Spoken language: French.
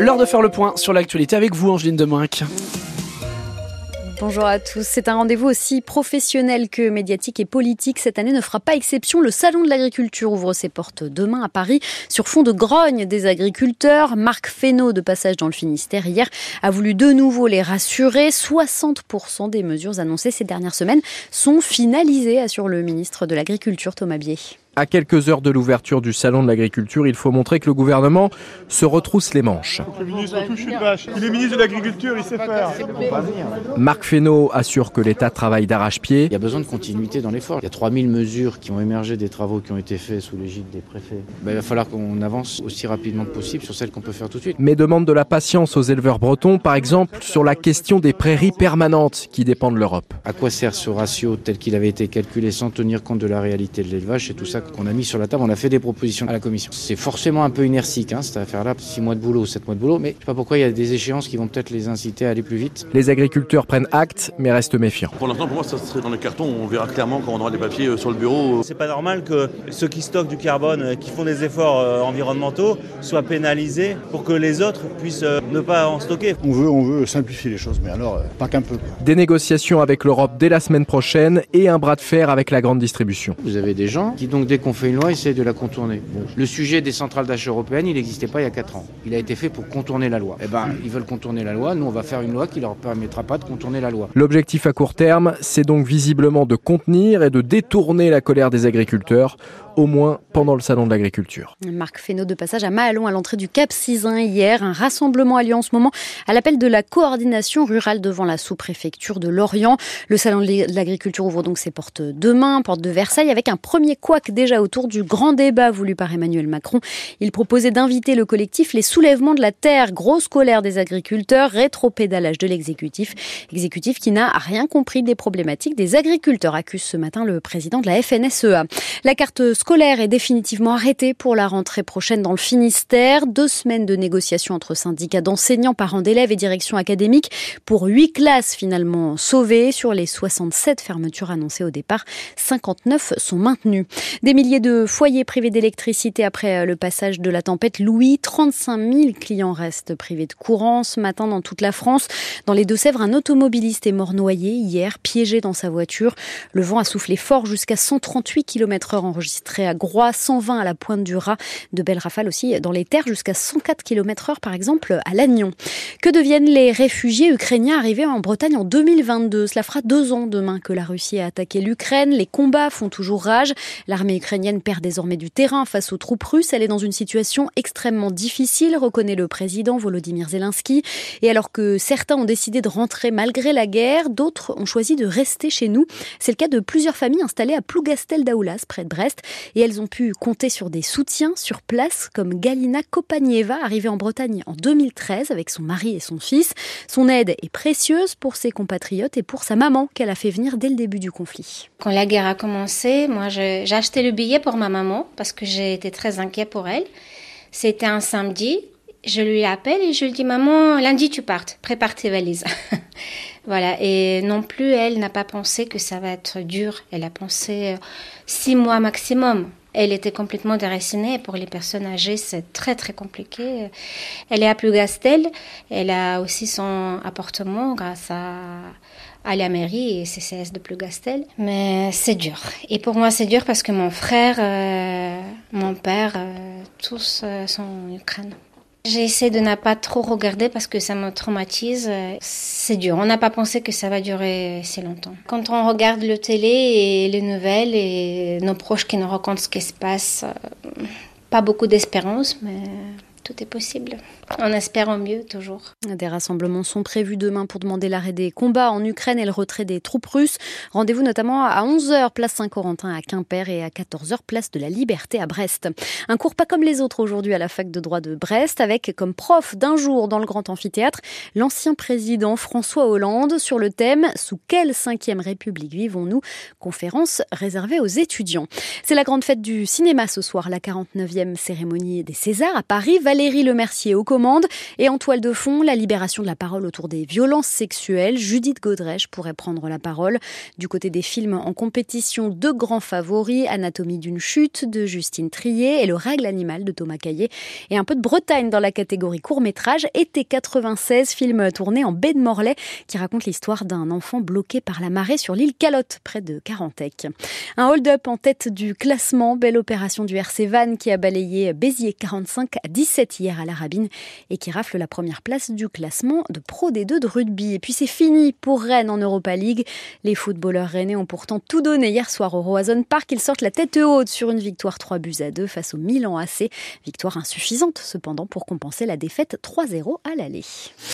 L'heure de faire le point sur l'actualité avec vous, Angeline Demoinck. Bonjour à tous. C'est un rendez-vous aussi professionnel que médiatique et politique. Cette année ne fera pas exception. Le Salon de l'agriculture ouvre ses portes demain à Paris sur fond de grogne des agriculteurs. Marc Fesneau, de passage dans le Finistère hier, a voulu de nouveau les rassurer. 60% des mesures annoncées ces dernières semaines sont finalisées, assure le ministre de l'Agriculture Thomas Bier. À quelques heures de l'ouverture du salon de l'agriculture, il faut montrer que le gouvernement se retrousse les manches. Le ministre touche une vache. Il est ministre de l'Agriculture, il sait faire. Marc Fesneau assure que l'État travaille d'arrache-pied. Il y a besoin de continuité dans l'effort. Il y a 3000 mesures qui ont émergé des travaux qui ont été faits sous l'égide des préfets. Ben, il va falloir qu'on avance aussi rapidement que possible sur celles qu'on peut faire tout de suite. Mais demande de la patience aux éleveurs bretons, par exemple sur la question des prairies permanentes qui dépendent de l'Europe. À quoi sert ce ratio tel qu'il avait été calculé sans tenir compte de la réalité de l'élevage? C'est tout ça qu'on a mis sur la table, on a fait des propositions à la commission. C'est forcément un peu inertique, hein, cette affaire-là, 6 mois de boulot, 7 mois de boulot, mais je sais pas pourquoi il y a des échéances qui vont peut-être les inciter à aller plus vite. Les agriculteurs prennent acte, mais restent méfiants. Pour l'instant, pour moi, ça serait dans les cartons, on verra clairement quand on aura des papiers euh, sur le bureau. C'est pas normal que ceux qui stockent du carbone, euh, qui font des efforts euh, environnementaux, soient pénalisés pour que les autres puissent ne pas en stocker. On veut, on veut simplifier les choses, mais alors pas qu'un peu. Des négociations avec l'Europe dès la semaine prochaine et un bras de fer avec la grande distribution. Vous avez des gens qui, donc, dès qu'on fait une loi, essayent de la contourner. Le sujet des centrales d'achat européennes, il n'existait pas il y a 4 ans. Il a été fait pour contourner la loi. Eh ben, ils veulent contourner la loi. Nous, on va faire une loi qui leur permettra pas de contourner la loi. L'objectif à court terme, c'est donc visiblement de contenir et de détourner la colère des agriculteurs au moins pendant le salon de l'agriculture. Marc Fesneau de passage à Mahalon à l'entrée du Cap Cisin hier. Un rassemblement a lieu en ce moment à l'appel de la coordination rurale devant la sous-préfecture de Lorient. Le salon de l'agriculture ouvre donc ses portes demain, porte de Versailles, avec un premier couac déjà autour du grand débat voulu par Emmanuel Macron. Il proposait d'inviter le collectif Les Soulèvements de la Terre, grosse colère des agriculteurs, rétropédalage de l'exécutif. Exécutif qui n'a rien compris des problématiques des agriculteurs, accuse ce matin le président de la FNSEA. La carte scolaire est définitivement arrêtée pour la rentrée prochaine dans le Finistère. Deux semaines de négociations entre syndicats d'enseignants, parents d'élèves et direction académique pour huit classes finalement sauvées. Sur les 67 fermetures annoncées au départ, 59 sont maintenues. Milliers de foyers privés d'électricité après le passage de la tempête Louis. 35 000 clients restent privés de courant ce matin dans toute la France. Dans les Deux-Sèvres, un automobiliste est mort noyé hier, piégé dans sa voiture. Le vent a soufflé fort jusqu'à 138 km h enregistré à Groix, 120 à la pointe du Raz, de belles rafales aussi dans les terres jusqu'à 104 km h par exemple à Lannion. Que deviennent les réfugiés ukrainiens arrivés en Bretagne en 2022 Cela fera deux ans demain que la Russie a attaqué l'Ukraine. Les combats font toujours rage. L'armée ukrainienne perd désormais du terrain face aux troupes russes. Elle est dans une situation extrêmement difficile, reconnaît le président Volodymyr Zelensky. Et alors que certains ont décidé de rentrer malgré la guerre, d'autres ont choisi de rester chez nous. C'est le cas de plusieurs familles installées à Plougastel d'Aoulas, près de Brest et elles ont pu compter sur des soutiens sur place comme Galina Kopanieva, arrivée en Bretagne en 2013 avec son mari et son fils. Son aide est précieuse pour ses compatriotes et pour sa maman qu'elle a fait venir dès le début du conflit. Quand la guerre a commencé, moi j'ai acheté le billet pour ma maman parce que j'ai été très inquiet pour elle. C'était un samedi. Je lui appelle et je lui dis maman lundi tu partes, prépare tes valises. voilà et non plus elle n'a pas pensé que ça va être dur. Elle a pensé six mois maximum. Elle était complètement déracinée. Pour les personnes âgées, c'est très très compliqué. Elle est à Plougastel. Elle a aussi son appartement grâce à, à la mairie et CCS de Plougastel. Mais c'est dur. Et pour moi, c'est dur parce que mon frère, euh, mon père, euh, tous euh, sont en Ukraine. J'ai de ne pas trop regarder parce que ça me traumatise. C'est dur. On n'a pas pensé que ça va durer si longtemps. Quand on regarde le télé et les nouvelles et nos proches qui nous racontent ce qui se passe, pas beaucoup d'espérance, mais tout est possible. En espérant mieux, toujours. Des rassemblements sont prévus demain pour demander l'arrêt des combats en Ukraine et le retrait des troupes russes. Rendez-vous notamment à 11h, place Saint-Corentin à Quimper et à 14h, place de la Liberté à Brest. Un cours pas comme les autres aujourd'hui à la fac de droit de Brest, avec comme prof d'un jour dans le grand amphithéâtre l'ancien président François Hollande sur le thème Sous quelle cinquième république vivons-nous? Conférence réservée aux étudiants. C'est la grande fête du cinéma ce soir, la 49e cérémonie des Césars à Paris Valérie Lemercier aux commandes. Et en toile de fond, la libération de la parole autour des violences sexuelles. Judith Godrèche pourrait prendre la parole. Du côté des films en compétition, deux grands favoris, Anatomie d'une chute de Justine Trier et Le règle animal de Thomas Caillet. Et un peu de Bretagne dans la catégorie court-métrage. Été 96, film tourné en baie de Morlaix qui raconte l'histoire d'un enfant bloqué par la marée sur l'île Calotte, près de Carantec. Un hold-up en tête du classement. Belle opération du RC Van qui a balayé Béziers 45 à 17 hier à la Rabine et qui rafle la première place du classement de Pro D2 de rugby. Et puis c'est fini pour Rennes en Europa League. Les footballeurs rennais ont pourtant tout donné hier soir au Roazhon Park. Ils sortent la tête haute sur une victoire 3 buts à 2 face au Milan AC. Victoire insuffisante cependant pour compenser la défaite 3-0 à l'aller.